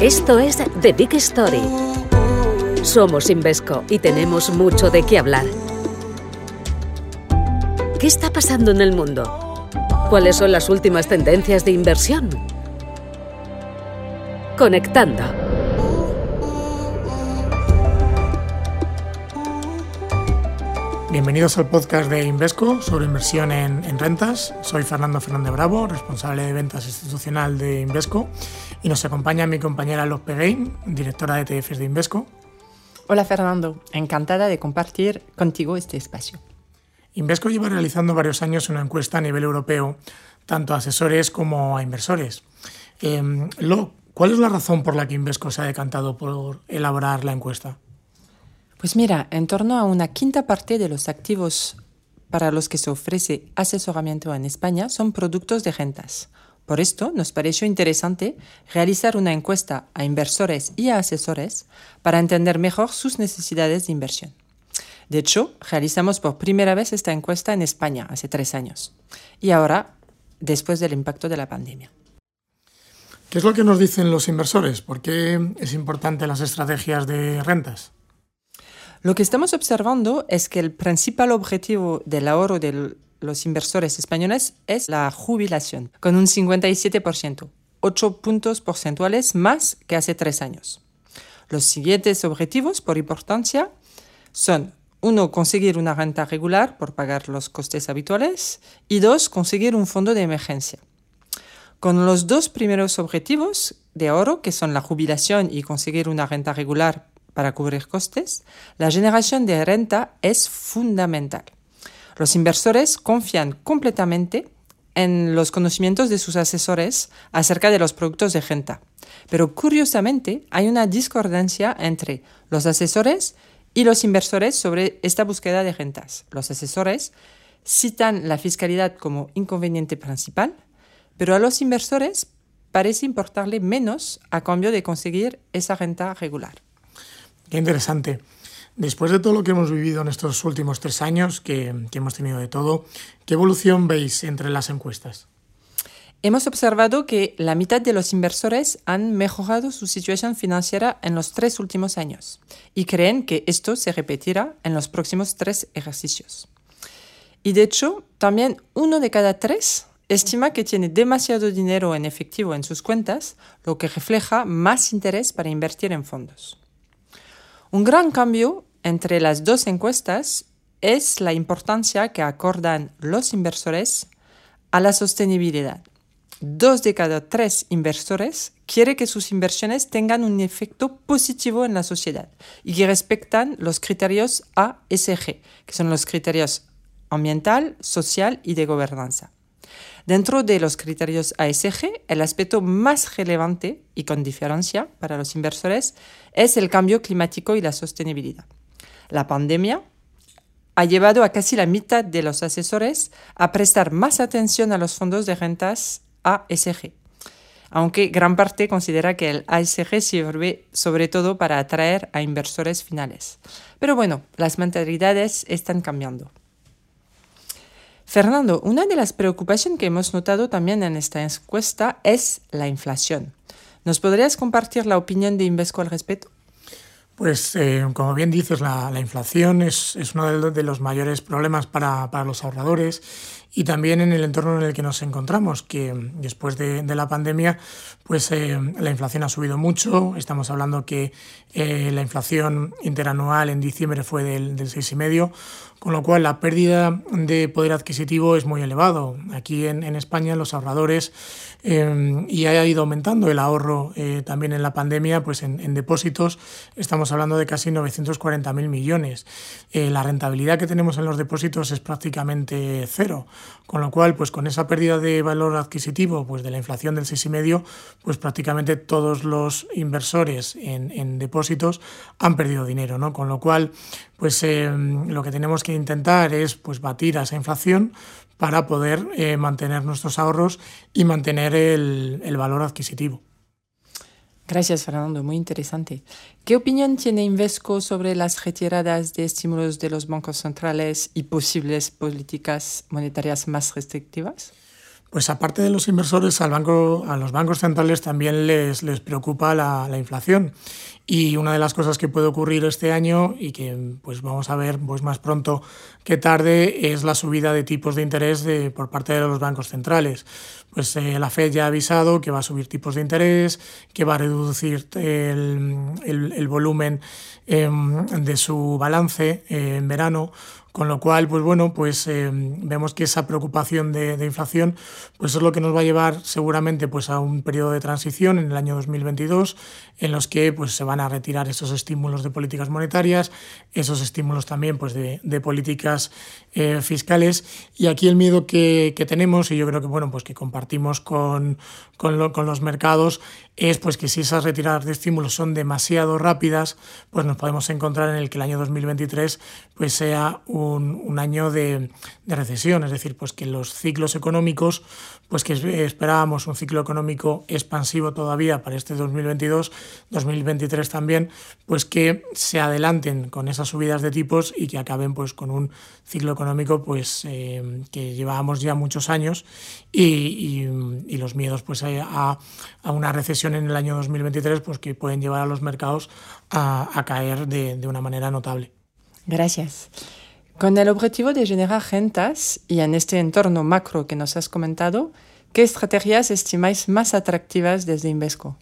Esto es The Big Story. Somos Invesco y tenemos mucho de qué hablar. ¿Qué está pasando en el mundo? ¿Cuáles son las últimas tendencias de inversión? Conectando. Bienvenidos al podcast de Invesco sobre inversión en, en, rentas. Soy Fernando Fernández Bravo, responsable de ventas institucional de Invesco, y nos acompaña mi compañera Los Peguein, directora de ETFs de Invesco. Hola Fernando, encantada de compartir contigo este espacio. Invesco lleva realizando varios años una encuesta a nivel europeo, tanto a asesores como a inversores. Eh, Lo, ¿Cuál es la razón por la que Invesco se ha decantado por elaborar la encuesta? Pues mira, en torno a una quinta parte de los activos para los que se ofrece asesoramiento en España son productos de rentas. Por esto nos pareció interesante realizar una encuesta a inversores y a asesores para entender mejor sus necesidades de inversión. De hecho, realizamos por primera vez esta encuesta en España hace tres años y ahora después del impacto de la pandemia. ¿Qué es lo que nos dicen los inversores? ¿Por qué es importante las estrategias de rentas? Lo que estamos observando es que el principal objetivo del ahorro de los inversores españoles es la jubilación, con un 57%, 8 puntos porcentuales más que hace tres años. Los siguientes objetivos por importancia son uno, conseguir una renta regular por pagar los costes habituales y dos, conseguir un fondo de emergencia. Con los dos primeros objetivos de ahorro, que son la jubilación y conseguir una renta regular para cubrir costes, la generación de renta es fundamental. Los inversores confían completamente en los conocimientos de sus asesores acerca de los productos de renta. Pero curiosamente hay una discordancia entre los asesores y los inversores sobre esta búsqueda de rentas. Los asesores citan la fiscalidad como inconveniente principal, pero a los inversores parece importarle menos a cambio de conseguir esa renta regular. Qué interesante. Después de todo lo que hemos vivido en estos últimos tres años, que, que, hemos tenido de todo, ¿qué evolución veis entre las encuestas? Hemos observado que la mitad de los inversores han mejorado su situación financiera en los tres últimos años y creen que esto se repetirá en los próximos tres ejercicios. Y de hecho, también uno de cada tres estima que tiene demasiado dinero en efectivo en sus cuentas, lo que refleja más interés para invertir en fondos. Un gran cambio entre las dos encuestas es la importancia que acordan los inversores a la sostenibilidad. Dos de cada tres inversores quiere que sus inversiones tengan un efecto positivo en la sociedad y que respetan los criterios ASG, que son los criterios ambiental, social y de gobernanza. Dentro de los criterios ASG, el aspecto más relevante y con diferencia para los inversores es el cambio climático y la sostenibilidad. La pandemia ha llevado a casi la mitad de los asesores a prestar más atención a los fondos de rentas ASG, aunque gran parte considera que el ASG sirve sobre todo para atraer a inversores finales. Pero bueno, las mentalidades están cambiando. Fernando, una de las preocupaciones que hemos notado también en esta encuesta es la inflación. ¿Nos podrías compartir la opinión de Invesco al respecto? Pues eh, como bien dices, la, la inflación es, es, uno de, los mayores problemas para, para, los ahorradores y también en el entorno en el que nos encontramos, que después de, la pandemia, pues eh, la inflación ha subido mucho. Estamos hablando que eh, la inflación interanual en diciembre fue del, del 6,5%, con lo cual la pérdida de poder adquisitivo es muy elevado. Aquí en, en España los ahorradores, eh, y ha ido aumentando el ahorro también en la pandemia, pues en, en, depósitos estamos hablando de casi 940.000 millones. La rentabilidad que tenemos en los depósitos es prácticamente cero, con lo cual pues con esa pérdida de valor adquisitivo pues de la inflación del 6,5, pues prácticamente todos los inversores en, en depósitos han perdido dinero, ¿no? Con lo cual pues eh, lo que tenemos que intentar es pues batir a esa inflación para poder eh, mantener nuestros ahorros y mantener el, el, valor adquisitivo. Gracias, Fernando. Muy interesante. ¿Qué opinión tiene Invesco sobre las retiradas de estímulos de los bancos centrales y posibles políticas monetarias más restrictivas? Pues aparte de los inversores, al banco, a los bancos centrales también les, les preocupa la, la inflación. Y una de las cosas que puede ocurrir este año y que pues vamos a ver pues más pronto que tarde es la subida de tipos de interés de, por parte de los bancos centrales. Pues eh, la Fed ya ha avisado que va a subir tipos de interés, que va a reducir el, el, volumen eh, de su balance eh, en verano con lo cual, pues bueno, pues eh, vemos que esa preocupación de, inflación pues es lo que nos va a llevar seguramente pues a un periodo de transición en el año 2022 en los que pues se van a retirar esos estímulos de políticas monetarias, esos estímulos también pues de, políticas eh, fiscales. Y aquí el miedo que, que, tenemos y yo creo que bueno pues que compartimos con, con, lo, con los mercados es pues que si esas retiradas de estímulos son demasiado rápidas pues nos podemos encontrar en el que el año 2023 pues sea un, un año de, de, recesión, es decir, pues que los ciclos económicos, pues que esperábamos un ciclo económico expansivo todavía para este 2022, 2023 también, pues que se adelanten con esas subidas de tipos y que acaben pues con un ciclo económico pues eh, que llevábamos ya muchos años y, y, y los miedos pues a, a, una recesión en el año 2023 pues que pueden llevar a los mercados a, a caer de, de una manera notable. Gracias. Con el objetivo de generar rentas y en este entorno macro que nos has comentado, ¿qué estrategias estimáis más atractivas desde Invesco?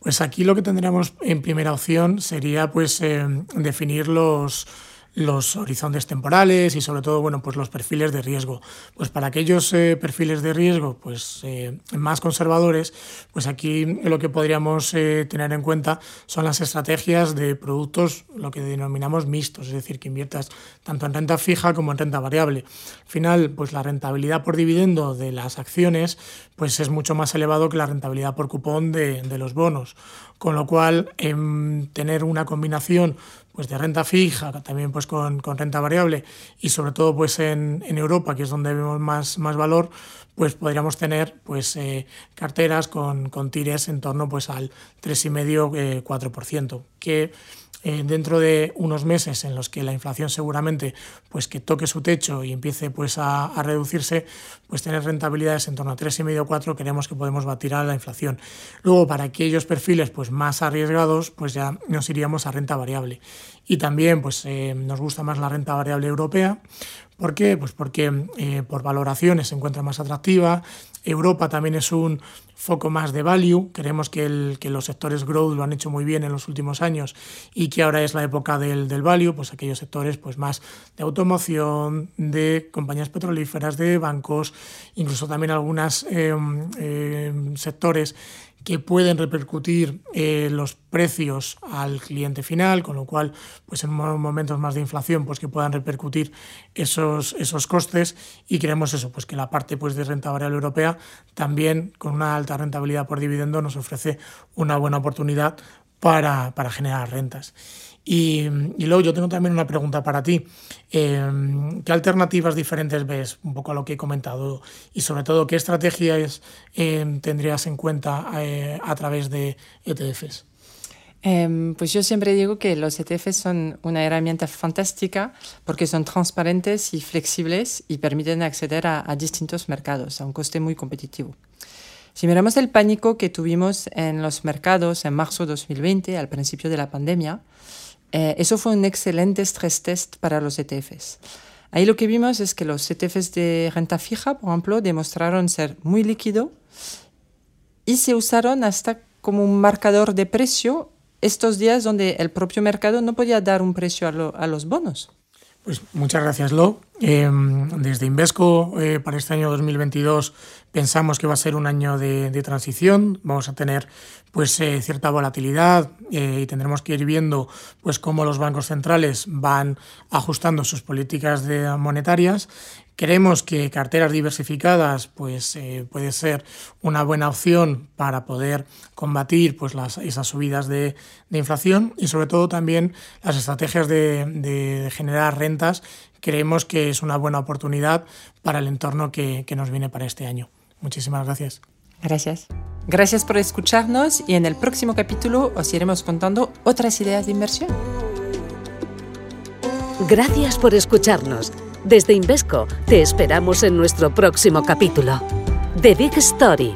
Pues aquí lo que tendríamos en primera opción sería pues eh, definir los, los horizontes temporales y sobre todo bueno pues los perfiles de riesgo. Pues para aquellos eh, perfiles de riesgo pues eh, más conservadores pues aquí lo que podríamos eh, tener en cuenta son las estrategias de productos lo que denominamos mixtos es decir que inviertas tanto en renta fija como en renta variable. Al final pues la rentabilidad por dividendo de las acciones pues es mucho más elevado que la rentabilidad por cupón de, de los bonos. Con lo cual en tener una combinación pues de renta fija, también pues con, con renta variable y sobre todo pues en, en, Europa, que es donde vemos más, más valor, pues podríamos tener pues eh, carteras con, con tires en torno pues al 3,5-4%, que eh, dentro de unos meses en los que la inflación seguramente pues que toque su techo y empiece pues a, a reducirse, pues tener rentabilidades en torno a 3,5 o 4 creemos que podemos batir a la inflación. Luego para aquellos perfiles pues más arriesgados, pues ya nos iríamos a renta variable. Y también pues eh, nos gusta más la renta variable europea. ¿Por qué? Pues porque eh, por valoraciones se encuentra más atractiva. Europa también es un foco más de value. Creemos que, los sectores growth lo han hecho muy bien en los últimos años y que ahora es la época del, value, pues aquellos sectores pues más de automoción, de compañías petrolíferas, de bancos, incluso también algunos eh, eh, sectores que pueden repercutir eh, los precios al cliente final, con lo cual, pues en momentos más de inflación, pues que puedan repercutir esos, esos costes. Y creemos eso, pues que la parte pues de renta variable europea también con una alta rentabilidad por dividendo nos ofrece una buena oportunidad para, generar rentas. Y, y, luego yo tengo también una pregunta para ti. Eh, ¿Qué alternativas diferentes ves, un poco a lo que he comentado? Y sobre todo, ¿qué estrategias eh, tendrías en cuenta eh, a través de ETFs? Eh, pues yo siempre digo que los ETFs son una herramienta fantástica porque son transparentes y flexibles y permiten acceder a distintos mercados a un coste muy competitivo. Si miramos el pánico que tuvimos en los mercados en marzo de 2020, al principio de la pandemia, eh, eso fue un excelente stress test para los ETFs. Ahí lo que vimos es que los ETFs de renta fija, por ejemplo, demostraron ser muy líquido y se usaron hasta como un marcador de precio estos días donde el propio mercado no podía dar un precio a, lo, a los bonos. Pues muchas gracias, Lo. Eh, desde Invesco, eh, para este año 2022, pensamos que va a ser un año de, transición. Vamos a tener pues eh, cierta volatilidad eh, y tendremos que ir viendo pues cómo los bancos centrales van ajustando sus políticas monetarias Creemos que carteras diversificadas pues, eh, puede ser una buena opción para poder combatir pues, las, esas subidas de, de, inflación y sobre todo también las estrategias de, de, generar rentas. Creemos que es una buena oportunidad para el entorno que, que nos viene para este año. Muchísimas gracias. Gracias. Gracias por escucharnos y en el próximo capítulo os iremos contando otras ideas de inversión. Gracias por escucharnos. Desde Invesco te esperamos en nuestro próximo capítulo. The Big Story